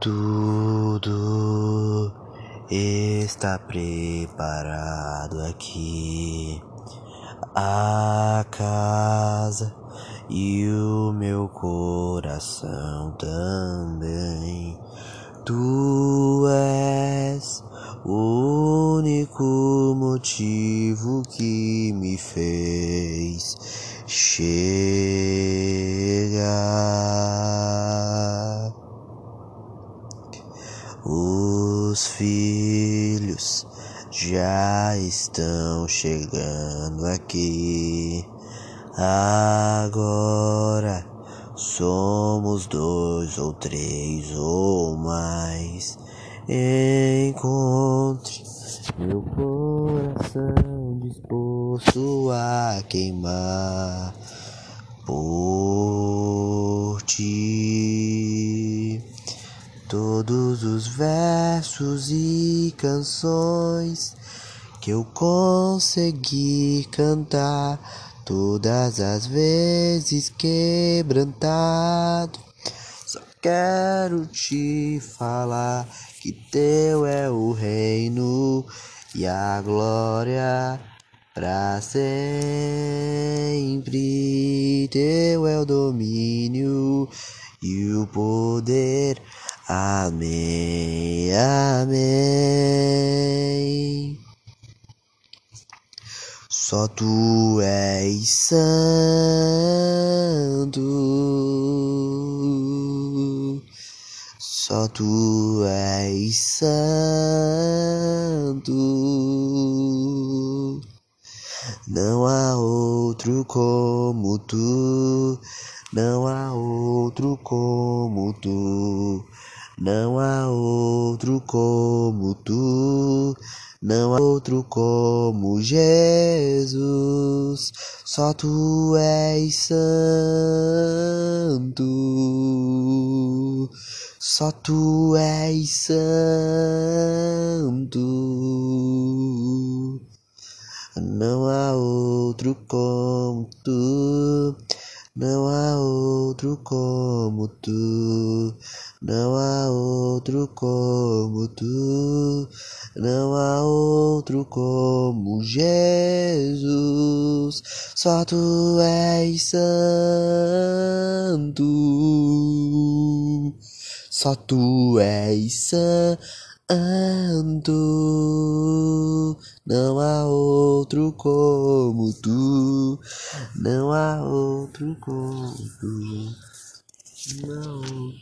Tudo está preparado aqui. A casa e o meu coração também. Tu és o único motivo que me fez chegar. Os filhos já estão chegando aqui. Agora somos dois ou três ou mais. Encontre meu coração disposto a queimar Todos os versos e canções que eu consegui cantar, todas as vezes quebrantado, só quero te falar que teu é o reino e a glória para sempre. Teu é o domínio e o poder Amém, amém. Só tu és santo, só tu és santo. Não há outro como tu, não há outro como tu. Não há outro como tu, não há outro como Jesus, só tu és santo, só tu és santo. Não há outro como tu. Não há outro como tu, não há outro como tu, não há outro como Jesus, só tu és santo, só tu és santo. Não há outro como tu, não há outro como tu, não